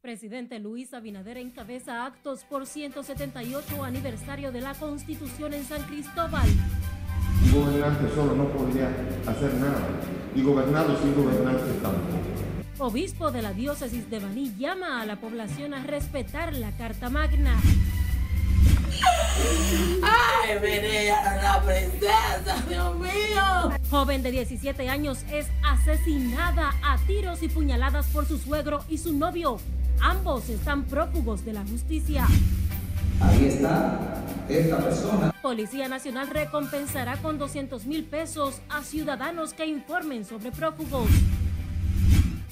Presidente Luis Abinader encabeza actos por 178 aniversario de la Constitución en San Cristóbal. Un gobernante solo no podría hacer nada, y gobernado sin gobernante tampoco. Obispo de la diócesis de Baní llama a la población a respetar la Carta Magna. ¡Ay, a la princesa, Dios mío! Joven de 17 años es asesinada a tiros y puñaladas por su suegro y su novio. Ambos están prófugos de la justicia. Ahí está esta persona. Policía Nacional recompensará con 200 mil pesos a ciudadanos que informen sobre prófugos.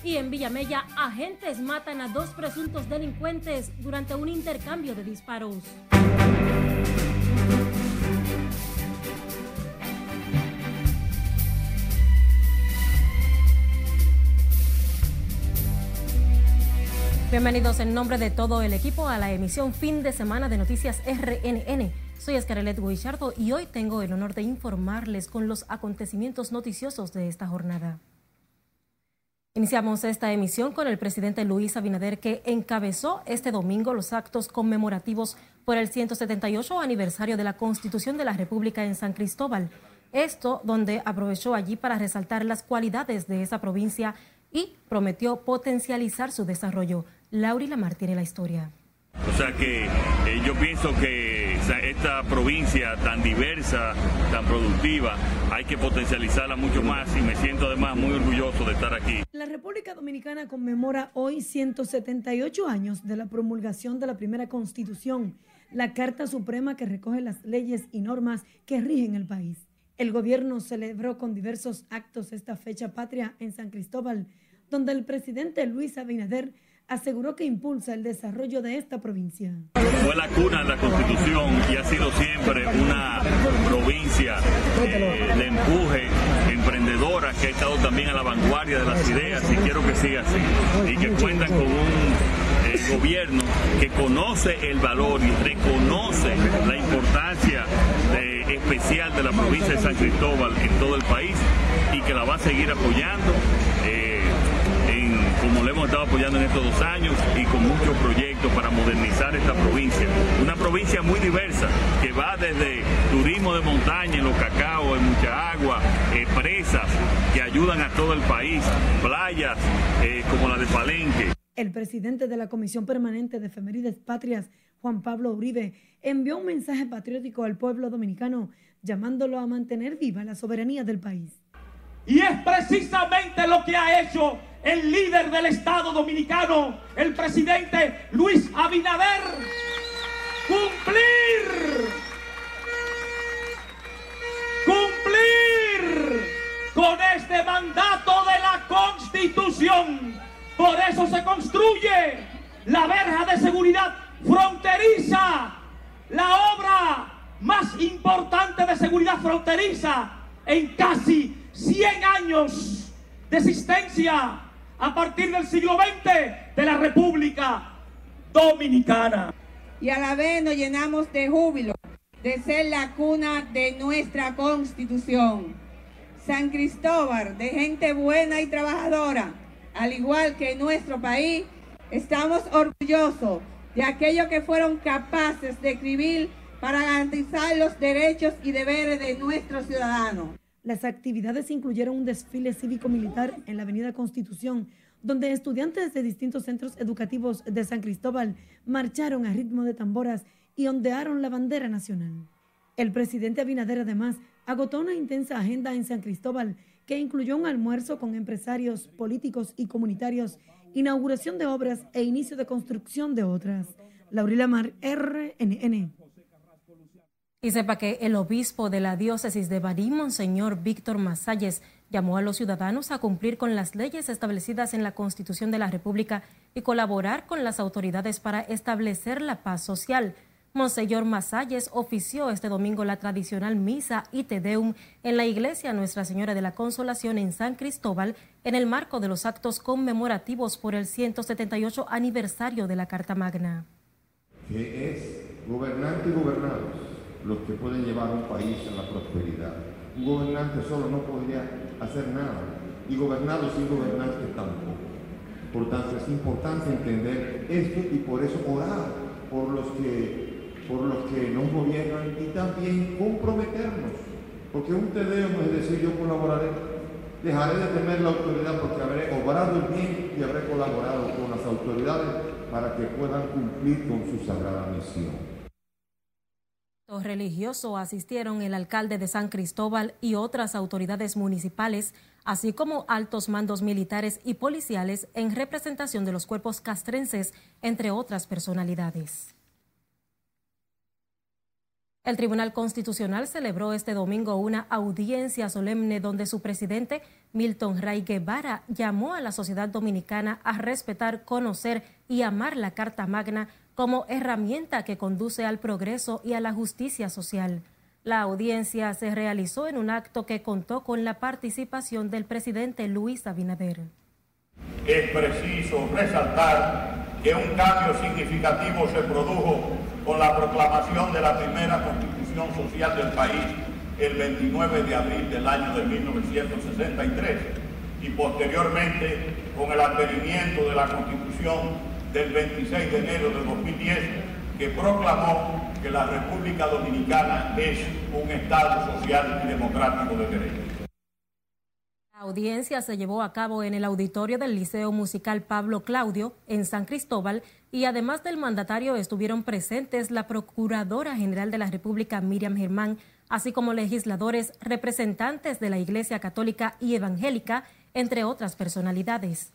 Y en Villamella, agentes matan a dos presuntos delincuentes durante un intercambio de disparos. Bienvenidos en nombre de todo el equipo a la emisión fin de semana de Noticias RNN. Soy Escarelet Guichardo y hoy tengo el honor de informarles con los acontecimientos noticiosos de esta jornada. Iniciamos esta emisión con el presidente Luis Abinader que encabezó este domingo los actos conmemorativos por el 178 aniversario de la Constitución de la República en San Cristóbal. Esto donde aprovechó allí para resaltar las cualidades de esa provincia y prometió potencializar su desarrollo. Lauri Lamar tiene la historia. O sea que eh, yo pienso que esta provincia tan diversa, tan productiva, hay que potencializarla mucho más y me siento además muy orgulloso de estar aquí. La República Dominicana conmemora hoy 178 años de la promulgación de la primera constitución, la Carta Suprema que recoge las leyes y normas que rigen el país. El gobierno celebró con diversos actos esta fecha patria en San Cristóbal, donde el presidente Luis Abinader aseguró que impulsa el desarrollo de esta provincia. Fue la cuna de la Constitución y ha sido siempre una provincia eh, de empuje, emprendedora, que ha estado también a la vanguardia de las ideas y quiero que siga así. Y que cuentan con un eh, gobierno que conoce el valor y reconoce la importancia especial de la provincia de San Cristóbal en todo el país y que la va a seguir apoyando. Eh, como lo hemos estado apoyando en estos dos años y con muchos proyectos para modernizar esta provincia. Una provincia muy diversa que va desde turismo de montaña, en los cacao, en mucha agua, eh, presas que ayudan a todo el país, playas eh, como la de Palenque. El presidente de la Comisión Permanente de Efemérides Patrias, Juan Pablo Uribe, envió un mensaje patriótico al pueblo dominicano llamándolo a mantener viva la soberanía del país. Y es precisamente lo que ha hecho el líder del Estado dominicano, el presidente Luis Abinader. Cumplir. Cumplir con este mandato de la Constitución. Por eso se construye la verja de seguridad fronteriza, la obra más importante de seguridad fronteriza en casi 100 años de existencia a partir del siglo XX de la República Dominicana. Y a la vez nos llenamos de júbilo de ser la cuna de nuestra constitución. San Cristóbal, de gente buena y trabajadora, al igual que nuestro país, estamos orgullosos de aquellos que fueron capaces de escribir para garantizar los derechos y deberes de nuestros ciudadanos. Las actividades incluyeron un desfile cívico-militar en la Avenida Constitución, donde estudiantes de distintos centros educativos de San Cristóbal marcharon a ritmo de tamboras y ondearon la bandera nacional. El presidente Abinader además agotó una intensa agenda en San Cristóbal que incluyó un almuerzo con empresarios, políticos y comunitarios, inauguración de obras e inicio de construcción de otras. Laurila Mar, RNN. Y sepa que el obispo de la diócesis de Barí, Monseñor Víctor Masalles, llamó a los ciudadanos a cumplir con las leyes establecidas en la Constitución de la República y colaborar con las autoridades para establecer la paz social. Monseñor Masalles ofició este domingo la tradicional misa y tedeum en la iglesia Nuestra Señora de la Consolación en San Cristóbal en el marco de los actos conmemorativos por el 178 aniversario de la Carta Magna. Que es gobernante y gobernados los que pueden llevar un país a la prosperidad. Un gobernante solo no podría hacer nada, y gobernado sin gobernante tampoco. Por tanto, es importante entender esto y por eso orar por los que, por los que nos gobiernan y también comprometernos. Porque un tedeo no es decir yo colaboraré, dejaré de temer la autoridad porque habré obrado el bien y habré colaborado con las autoridades para que puedan cumplir con su sagrada misión. Los religiosos asistieron el alcalde de San Cristóbal y otras autoridades municipales, así como altos mandos militares y policiales en representación de los cuerpos castrenses, entre otras personalidades. El Tribunal Constitucional celebró este domingo una audiencia solemne donde su presidente, Milton Ray Guevara, llamó a la sociedad dominicana a respetar, conocer y amar la Carta Magna como herramienta que conduce al progreso y a la justicia social. La audiencia se realizó en un acto que contó con la participación del presidente Luis Abinader. Es preciso resaltar que un cambio significativo se produjo con la proclamación de la primera constitución social del país el 29 de abril del año de 1963 y posteriormente con el advenimiento de la constitución del 26 de enero de 2010 que proclamó que la República Dominicana es un Estado social y democrático de derecho. La audiencia se llevó a cabo en el auditorio del Liceo Musical Pablo Claudio en San Cristóbal y además del mandatario estuvieron presentes la Procuradora General de la República Miriam Germán, así como legisladores, representantes de la Iglesia Católica y Evangélica, entre otras personalidades.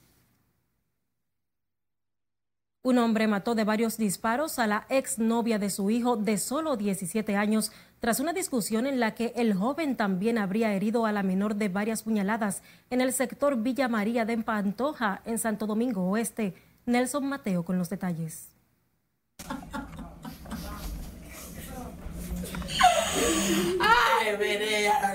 Un hombre mató de varios disparos a la exnovia de su hijo de solo 17 años tras una discusión en la que el joven también habría herido a la menor de varias puñaladas en el sector Villa María de Pantoja, en Santo Domingo Oeste. Nelson Mateo con los detalles. ¡Ay,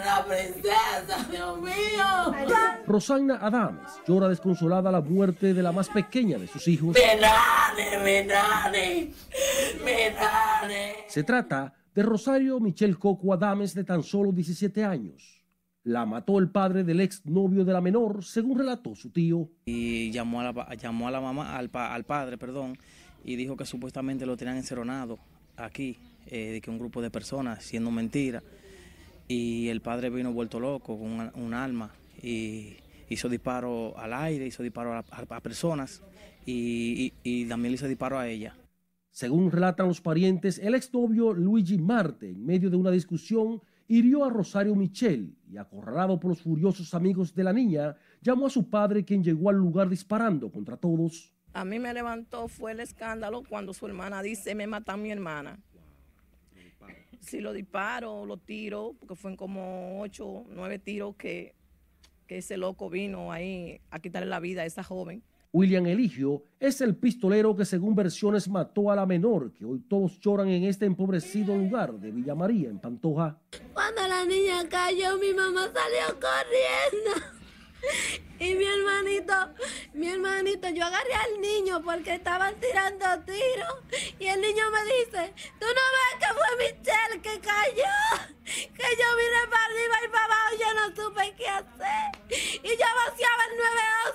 la princesa, Dios mío! Rosanna Adames llora desconsolada la muerte de la más pequeña de sus hijos. ¡Menane, menane! ¡Menane! Se trata de Rosario Michelle Coco Adames, de tan solo 17 años. La mató el padre del ex novio de la menor, según relató su tío. Y llamó a la, mamá, al, al padre, perdón, y dijo que supuestamente lo tenían enceronado aquí eh, de que un grupo de personas, siendo mentira, y el padre vino vuelto loco con un arma y hizo disparo al aire, hizo disparo a, personas y, también hizo disparo a ella. Según relatan los parientes, el exnovio Luigi Marte, en medio de una discusión, hirió a Rosario Michel y, acorralado por los furiosos amigos de la niña, llamó a su padre, quien llegó al lugar disparando contra todos. A mí me levantó fue el escándalo cuando su hermana dice, me mata a mi hermana si lo disparo, lo tiro, porque fueron como ocho, nueve tiros que, que ese loco vino ahí a quitarle la vida a esa joven. William Eligio es el pistolero que según versiones mató a la menor, que hoy todos lloran en este empobrecido lugar de Villa María, en Pantoja. Cuando la niña cayó, mi mamá salió corriendo. Y mi hermanito, mi hermanito, yo agarré al niño porque estaban tirando tiros. Y el niño me dice, tú no ves que fue Michelle que cayó. Que yo vine para arriba y para abajo yo no supe qué hacer. Y yo vaciaba el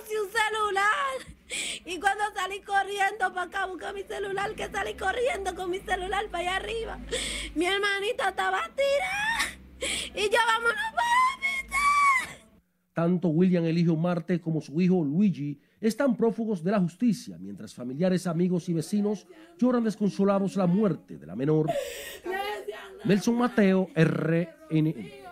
911 y un celular. Y cuando salí corriendo para acá, busqué mi celular, que salí corriendo con mi celular para allá arriba. Mi hermanito estaba tirado. Y yo vámonos para tanto William Eligio Marte como su hijo Luigi están prófugos de la justicia, mientras familiares, amigos y vecinos lloran desconsolados la muerte de la menor. Nelson Mateo, RNN.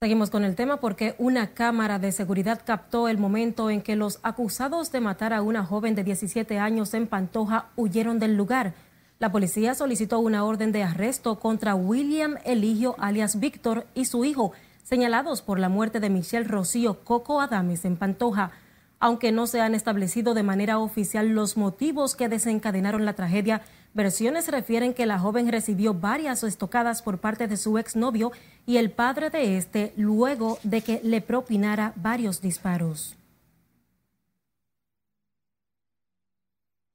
Seguimos con el tema porque una cámara de seguridad captó el momento en que los acusados de matar a una joven de 17 años en Pantoja huyeron del lugar. La policía solicitó una orden de arresto contra William Eligio alias Víctor y su hijo, señalados por la muerte de Michelle Rocío Coco Adames en Pantoja. Aunque no se han establecido de manera oficial los motivos que desencadenaron la tragedia, versiones refieren que la joven recibió varias estocadas por parte de su exnovio y el padre de este luego de que le propinara varios disparos.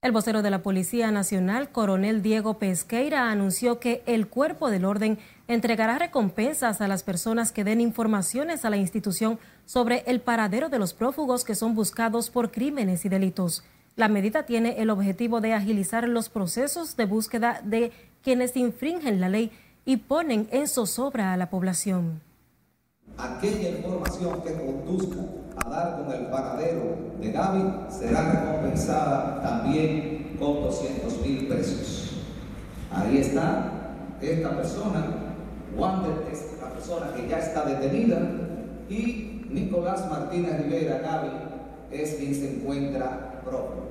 El vocero de la Policía Nacional, coronel Diego Pesqueira, anunció que el cuerpo del orden entregará recompensas a las personas que den informaciones a la institución sobre el paradero de los prófugos que son buscados por crímenes y delitos. La medida tiene el objetivo de agilizar los procesos de búsqueda de quienes infringen la ley y ponen en zozobra a la población. Aquella información que conduzca a dar con el paradero de Gaby será recompensada también con 200 mil pesos. Ahí está esta persona, Wander es la persona que ya está detenida y Nicolás Martínez Rivera Gaby es quien se encuentra prófugo.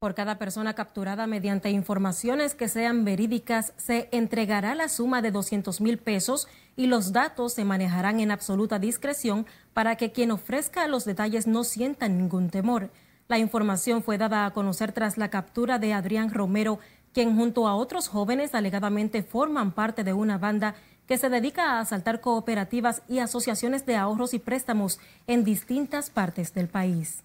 Por cada persona capturada mediante informaciones que sean verídicas, se entregará la suma de 200 mil pesos y los datos se manejarán en absoluta discreción para que quien ofrezca los detalles no sienta ningún temor. La información fue dada a conocer tras la captura de Adrián Romero, quien junto a otros jóvenes alegadamente forman parte de una banda que se dedica a asaltar cooperativas y asociaciones de ahorros y préstamos en distintas partes del país.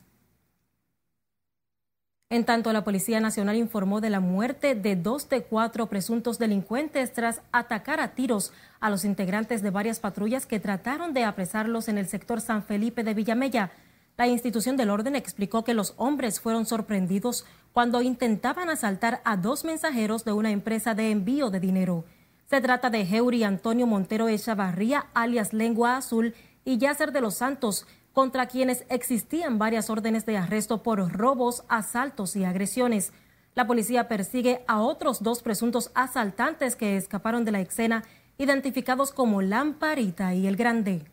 En tanto, la Policía Nacional informó de la muerte de dos de cuatro presuntos delincuentes tras atacar a tiros a los integrantes de varias patrullas que trataron de apresarlos en el sector San Felipe de Villamella. La institución del orden explicó que los hombres fueron sorprendidos cuando intentaban asaltar a dos mensajeros de una empresa de envío de dinero. Se trata de Heuri Antonio Montero Echavarría, alias Lengua Azul, y Yacer de los Santos, contra quienes existían varias órdenes de arresto por robos, asaltos y agresiones. La policía persigue a otros dos presuntos asaltantes que escaparon de la escena, identificados como Lamparita y El Grande.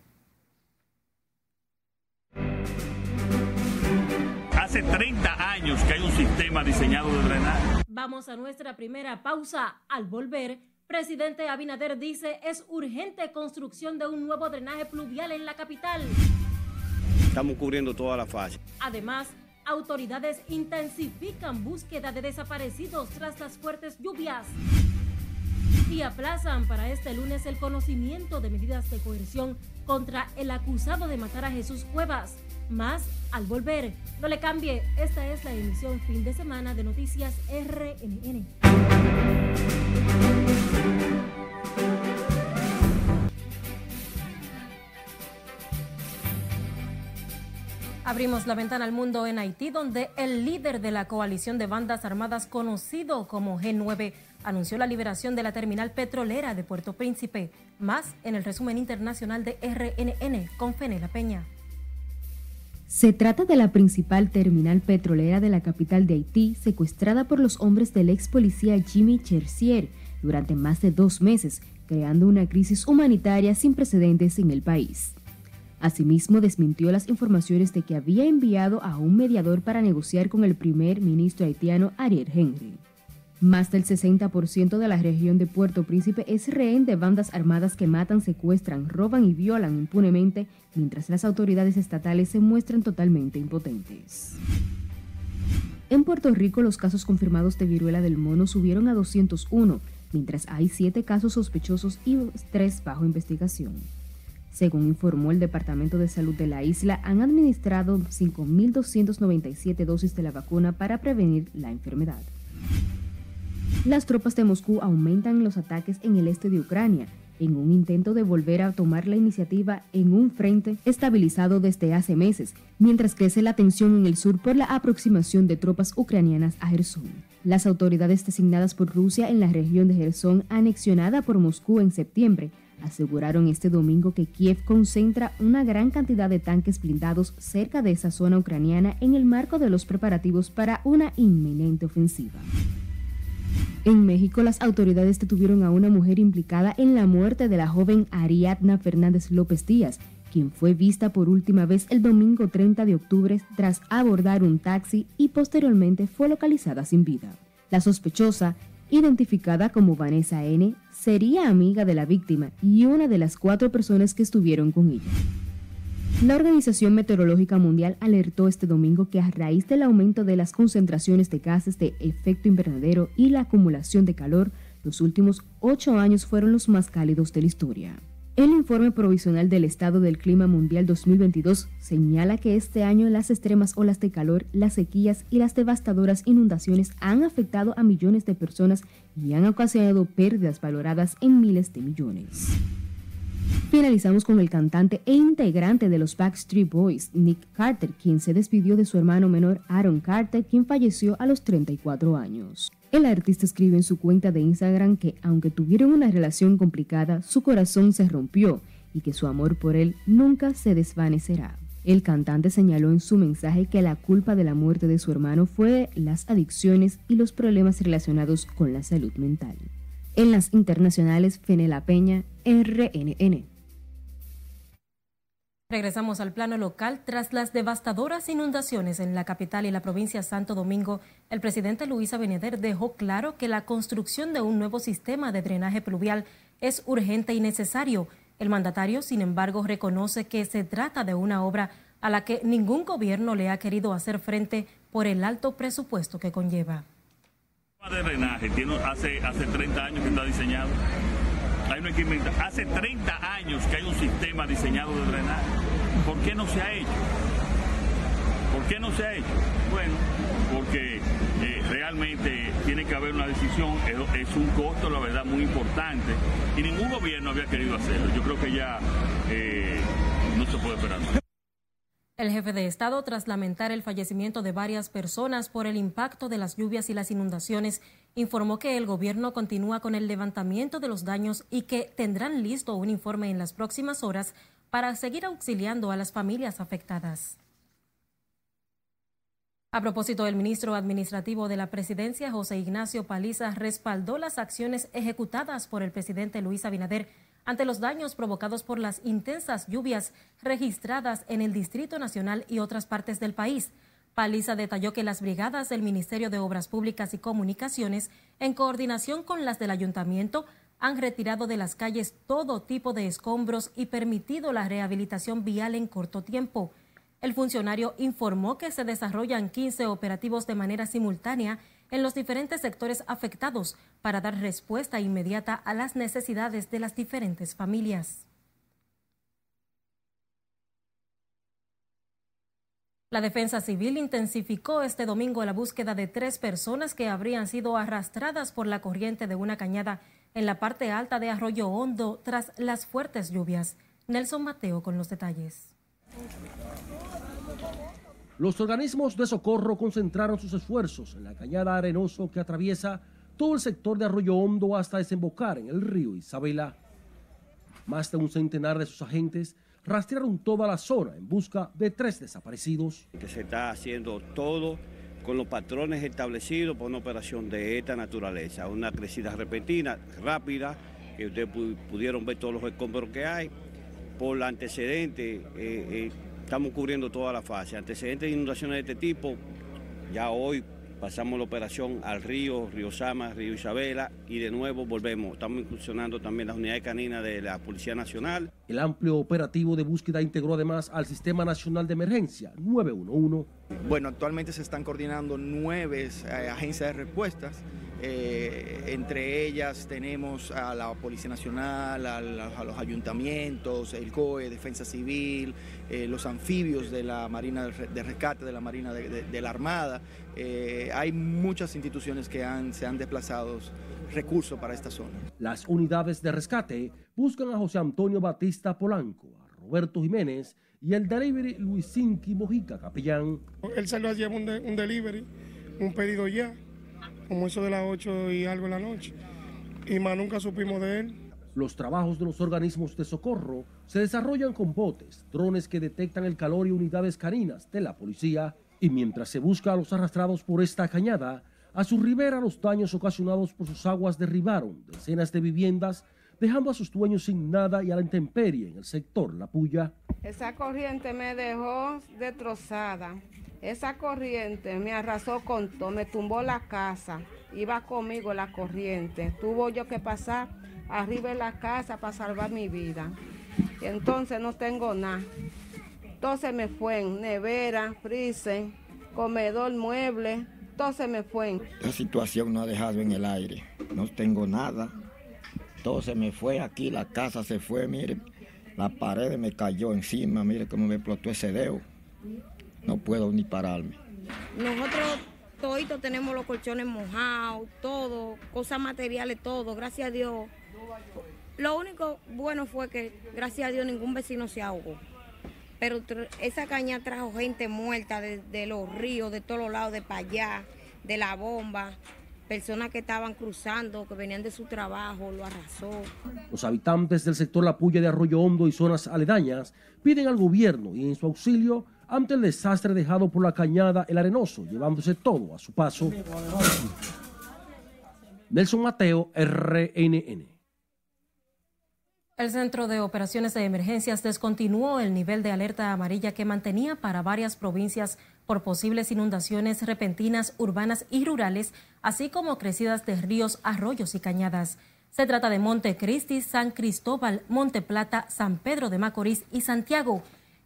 Hace 30 años que hay un sistema diseñado de drenaje. Vamos a nuestra primera pausa. Al volver, presidente Abinader dice es urgente construcción de un nuevo drenaje pluvial en la capital. Estamos cubriendo toda la fase. Además, autoridades intensifican búsqueda de desaparecidos tras las fuertes lluvias y aplazan para este lunes el conocimiento de medidas de coerción contra el acusado de matar a Jesús Cuevas. Más al volver. No le cambie, esta es la emisión fin de semana de Noticias RNN. Abrimos la ventana al mundo en Haití, donde el líder de la coalición de bandas armadas conocido como G9 anunció la liberación de la terminal petrolera de Puerto Príncipe. Más en el resumen internacional de RNN con Fenela Peña. Se trata de la principal terminal petrolera de la capital de Haití, secuestrada por los hombres del ex policía Jimmy Chersier durante más de dos meses, creando una crisis humanitaria sin precedentes en el país. Asimismo, desmintió las informaciones de que había enviado a un mediador para negociar con el primer ministro haitiano Ariel Henry. Más del 60% de la región de Puerto Príncipe es rehén de bandas armadas que matan, secuestran, roban y violan impunemente, mientras las autoridades estatales se muestran totalmente impotentes. En Puerto Rico, los casos confirmados de viruela del mono subieron a 201, mientras hay 7 casos sospechosos y 3 bajo investigación. Según informó el Departamento de Salud de la isla, han administrado 5.297 dosis de la vacuna para prevenir la enfermedad. Las tropas de Moscú aumentan los ataques en el este de Ucrania, en un intento de volver a tomar la iniciativa en un frente estabilizado desde hace meses, mientras crece la tensión en el sur por la aproximación de tropas ucranianas a Gerson. Las autoridades designadas por Rusia en la región de Gerson, anexionada por Moscú en septiembre, aseguraron este domingo que Kiev concentra una gran cantidad de tanques blindados cerca de esa zona ucraniana en el marco de los preparativos para una inminente ofensiva. En México, las autoridades detuvieron a una mujer implicada en la muerte de la joven Ariadna Fernández López Díaz, quien fue vista por última vez el domingo 30 de octubre tras abordar un taxi y posteriormente fue localizada sin vida. La sospechosa, identificada como Vanessa N., sería amiga de la víctima y una de las cuatro personas que estuvieron con ella. La Organización Meteorológica Mundial alertó este domingo que a raíz del aumento de las concentraciones de gases de efecto invernadero y la acumulación de calor, los últimos ocho años fueron los más cálidos de la historia. El informe provisional del Estado del Clima Mundial 2022 señala que este año las extremas olas de calor, las sequías y las devastadoras inundaciones han afectado a millones de personas y han ocasionado pérdidas valoradas en miles de millones. Finalizamos con el cantante e integrante de los Backstreet Boys, Nick Carter, quien se despidió de su hermano menor Aaron Carter, quien falleció a los 34 años. El artista escribe en su cuenta de Instagram que aunque tuvieron una relación complicada, su corazón se rompió y que su amor por él nunca se desvanecerá. El cantante señaló en su mensaje que la culpa de la muerte de su hermano fue las adicciones y los problemas relacionados con la salud mental. En las internacionales, Fenela Peña, RNN. Regresamos al plano local. Tras las devastadoras inundaciones en la capital y la provincia Santo Domingo, el presidente Luis Abinader dejó claro que la construcción de un nuevo sistema de drenaje pluvial es urgente y necesario. El mandatario, sin embargo, reconoce que se trata de una obra a la que ningún gobierno le ha querido hacer frente por el alto presupuesto que conlleva. De drenaje hace 30 años que está diseñado. Hace 30 años que hay un sistema diseñado de drenaje. ¿Por qué no se ha hecho? ¿Por qué no se ha hecho? Bueno, porque eh, realmente tiene que haber una decisión, es, un costo, la verdad, muy importante, y ningún gobierno había querido hacerlo. Yo creo que ya eh, no se puede esperar. El jefe de Estado, tras lamentar el fallecimiento de varias personas por el impacto de las lluvias y las inundaciones, informó que el gobierno continúa con el levantamiento de los daños y que tendrán listo un informe en las próximas horas para seguir auxiliando a las familias afectadas. A propósito, el ministro administrativo de la presidencia, José Ignacio Paliza, respaldó las acciones ejecutadas por el presidente Luis Abinader ante los daños provocados por las intensas lluvias registradas en el Distrito Nacional y otras partes del país. Paliza detalló que las brigadas del Ministerio de Obras Públicas y Comunicaciones, en coordinación con las del Ayuntamiento, han retirado de las calles todo tipo de escombros y permitido la rehabilitación vial en corto tiempo. El funcionario informó que se desarrollan 15 operativos de manera simultánea en los diferentes sectores afectados para dar respuesta inmediata a las necesidades de las diferentes familias. La Defensa Civil intensificó este domingo la búsqueda de tres personas que habrían sido arrastradas por la corriente de una cañada en la parte alta de Arroyo Hondo tras las fuertes lluvias. Nelson Mateo con los detalles. Los organismos de socorro concentraron sus esfuerzos en la cañada arenoso que atraviesa todo el sector de Arroyo Hondo hasta desembocar en el río Isabela. Más de un centenar de sus agentes rastrearon toda la zona en busca de tres desaparecidos. Que se está haciendo todo con los patrones establecidos por una operación de esta naturaleza, una crecida repentina, rápida, que ustedes pudieron ver todos los escombros que hay, por la antecedente, eh, eh, estamos cubriendo toda la fase, antecedentes de inundaciones de este tipo, ya hoy pasamos la operación al río, Río Sama, Río Isabela y de nuevo volvemos. Estamos incursionando también las unidades caninas de la Policía Nacional. El amplio operativo de búsqueda integró además al Sistema Nacional de Emergencia 911. Bueno, actualmente se están coordinando nueve eh, agencias de respuestas. Eh, entre ellas tenemos a la Policía Nacional, a, los ayuntamientos, el COE, Defensa Civil, eh, los anfibios de la Marina de Rescate, de la Marina de, la Armada. hay muchas instituciones que han, se han desplazado recursos para esta zona. Las unidades de rescate buscan a José Antonio Batista Polanco, a Roberto Jiménez y el delivery Luisinki Mojica Capellán. Él salió a llevar un, delivery, un pedido ya, como eso de las 8 y algo en la noche, y más nunca supimos de él. Los trabajos de los organismos de socorro se desarrollan con botes, drones que detectan el calor y unidades caninas de la policía, y mientras se busca a los arrastrados por esta cañada, a su ribera los daños ocasionados por sus aguas derribaron decenas de viviendas dejando a sus dueños sin nada y a la intemperie en el sector La Puya. Esa corriente me dejó destrozada. Esa corriente me arrasó con todo, me tumbó la casa. Iba conmigo la corriente. Tuvo yo que pasar arriba de la casa para salvar mi vida. Entonces no tengo nada. Entonces me fue en nevera, freezer, comedor, mueble. Entonces me fue. La situación no ha dejado en el aire. No tengo nada todo se me fue aquí, la casa se fue, mire, la pared me cayó encima, mire cómo me explotó ese dedo. No puedo ni pararme. Nosotros toditos tenemos los colchones mojados, todo, cosas materiales, todo, gracias a Dios. Lo único bueno fue que, gracias a Dios, ningún vecino se ahogó. Pero esa caña trajo gente muerta de, de los ríos, de todos los lados, de para allá, de la bomba personas que estaban cruzando, que venían de su trabajo, lo arrasó. Los habitantes del sector La Puya de Arroyo Hondo y zonas aledañas piden al gobierno y en su auxilio ante el desastre dejado por la cañada El Arenoso, llevándose todo a su paso. Nelson Mateo, RNN. El Centro de Operaciones de Emergencias descontinuó el nivel de alerta amarilla que mantenía para varias provincias por posibles inundaciones repentinas urbanas y rurales, así como crecidas de ríos, arroyos y cañadas. Se trata de Montecristi, San Cristóbal, Monte Plata, San Pedro de Macorís y Santiago.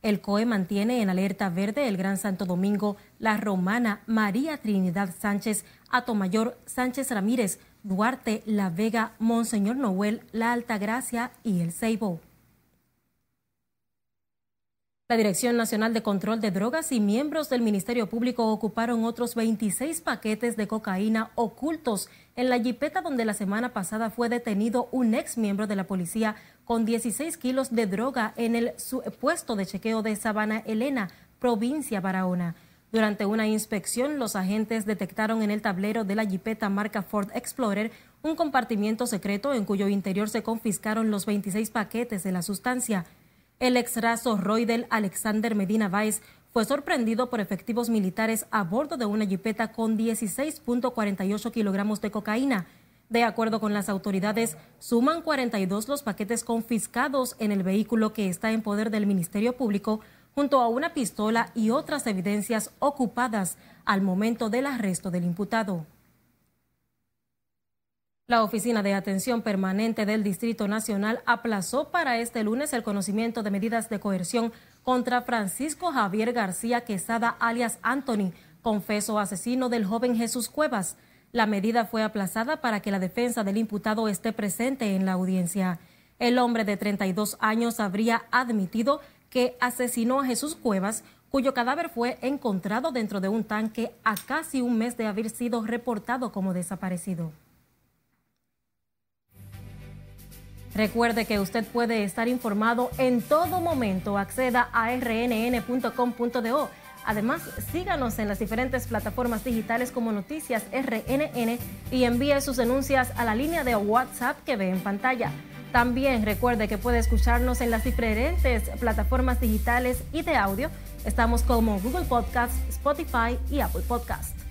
El COE mantiene en alerta verde el Gran Santo Domingo, La Romana, María Trinidad Sánchez, Atomayor, Sánchez Ramírez, Duarte, La Vega, Monseñor Noel, La Altagracia y El Ceibo. La Dirección Nacional de Control de Drogas y miembros del Ministerio Público ocuparon otros 26 paquetes de cocaína ocultos en la jipeta donde la semana pasada fue detenido un ex miembro de la policía con 16 kilos de droga en el puesto de chequeo de Sabana Elena, provincia Barahona. Durante una inspección, los agentes detectaron en el tablero de la jipeta marca Ford Explorer un compartimiento secreto en cuyo interior se confiscaron los 26 paquetes de la sustancia. El ex raso Roydel Alexander Medina Weiss fue sorprendido por efectivos militares a bordo de una jipeta con 16.48 kilogramos de cocaína. De acuerdo con las autoridades, suman 42 los paquetes confiscados en el vehículo que está en poder del Ministerio Público, junto a una pistola y otras evidencias ocupadas al momento del arresto del imputado. La Oficina de Atención Permanente del Distrito Nacional aplazó para este lunes el conocimiento de medidas de coerción contra Francisco Javier García Quesada, alias Anthony, confeso asesino del joven Jesús Cuevas. La medida fue aplazada para que la defensa del imputado esté presente en la audiencia. El hombre de 32 años habría admitido que asesinó a Jesús Cuevas, cuyo cadáver fue encontrado dentro de un tanque a casi un mes de haber sido reportado como desaparecido. Recuerde que usted puede estar informado en todo momento. Acceda a rnn.com.do. Además, síganos en las diferentes plataformas digitales como Noticias RNN y envíe sus denuncias a la línea de WhatsApp que ve en pantalla. También recuerde que puede escucharnos en las diferentes plataformas digitales y de audio. Estamos como Google Podcast, Spotify y Apple Podcast.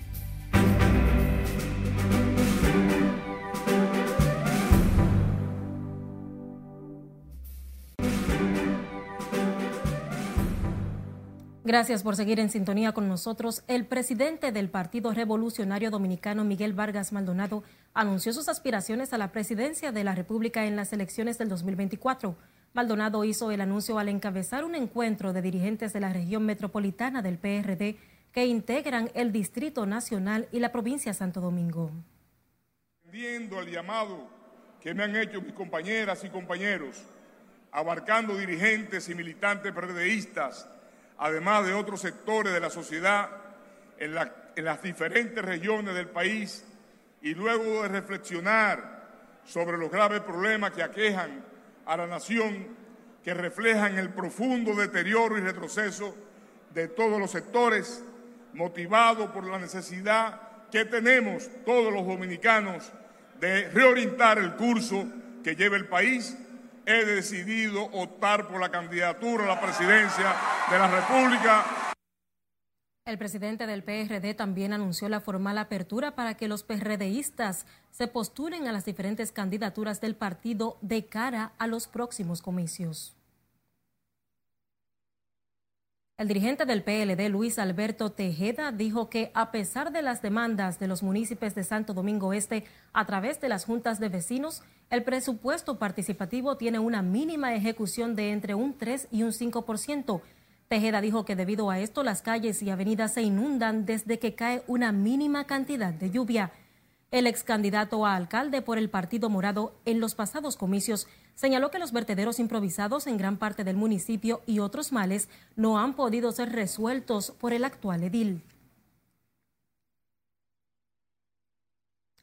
Gracias por seguir en sintonía con nosotros. El presidente del Partido Revolucionario Dominicano, Miguel Vargas Maldonado, anunció sus aspiraciones a la presidencia de la República en las elecciones del 2024. Maldonado hizo el anuncio al encabezar un encuentro de dirigentes de la región metropolitana del PRD que integran el Distrito Nacional y la provincia de Santo Domingo. Viendo el llamado que me han hecho mis compañeras y compañeros, abarcando dirigentes y militantes PRDistas, además de otros sectores de la sociedad en, las diferentes regiones del país y luego de reflexionar sobre los graves problemas que aquejan a la nación, que reflejan el profundo deterioro y retroceso de todos los sectores, motivado por la necesidad que tenemos todos los dominicanos de reorientar el curso que lleva el país he decidido optar por la candidatura a la presidencia de la República. El presidente del PRD también anunció la formal apertura para que los PRDistas se postulen a las diferentes candidaturas del partido de cara a los próximos comicios. El dirigente del PLD, Luis Alberto Tejeda, dijo que a pesar de las demandas de los municipios de Santo Domingo Este a través de las juntas de vecinos, el presupuesto participativo tiene una mínima ejecución de entre un 3 y un 5%. Tejeda dijo que debido a esto las calles y avenidas se inundan desde que cae una mínima cantidad de lluvia. El ex candidato a alcalde por el Partido Morado en los pasados comicios señaló que los vertederos improvisados en gran parte del municipio y otros males no han podido ser resueltos por el actual edil.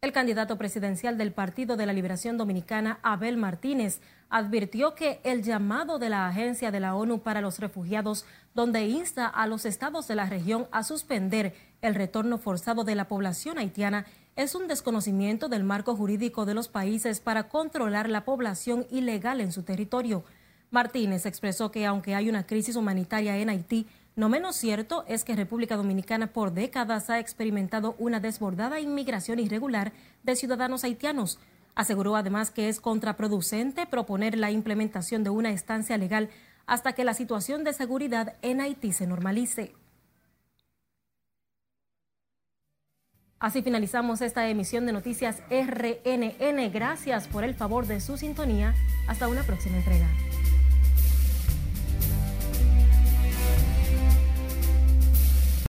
El candidato presidencial del Partido de la Liberación Dominicana, Abel Martínez, advirtió que el llamado de la Agencia de la ONU para los Refugiados, donde insta a los estados de la región a suspender el retorno forzado de la población haitiana, es un desconocimiento del marco jurídico de los países para controlar la población ilegal en su territorio. Martínez expresó que aunque hay una crisis humanitaria en Haití, no menos cierto es que República Dominicana por décadas ha experimentado una desbordada inmigración irregular de ciudadanos haitianos. Aseguró además que es contraproducente proponer la implementación de una estancia legal hasta que la situación de seguridad en Haití se normalice. Así finalizamos esta emisión de Noticias RNN. Gracias por el favor de su sintonía. Hasta una próxima entrega.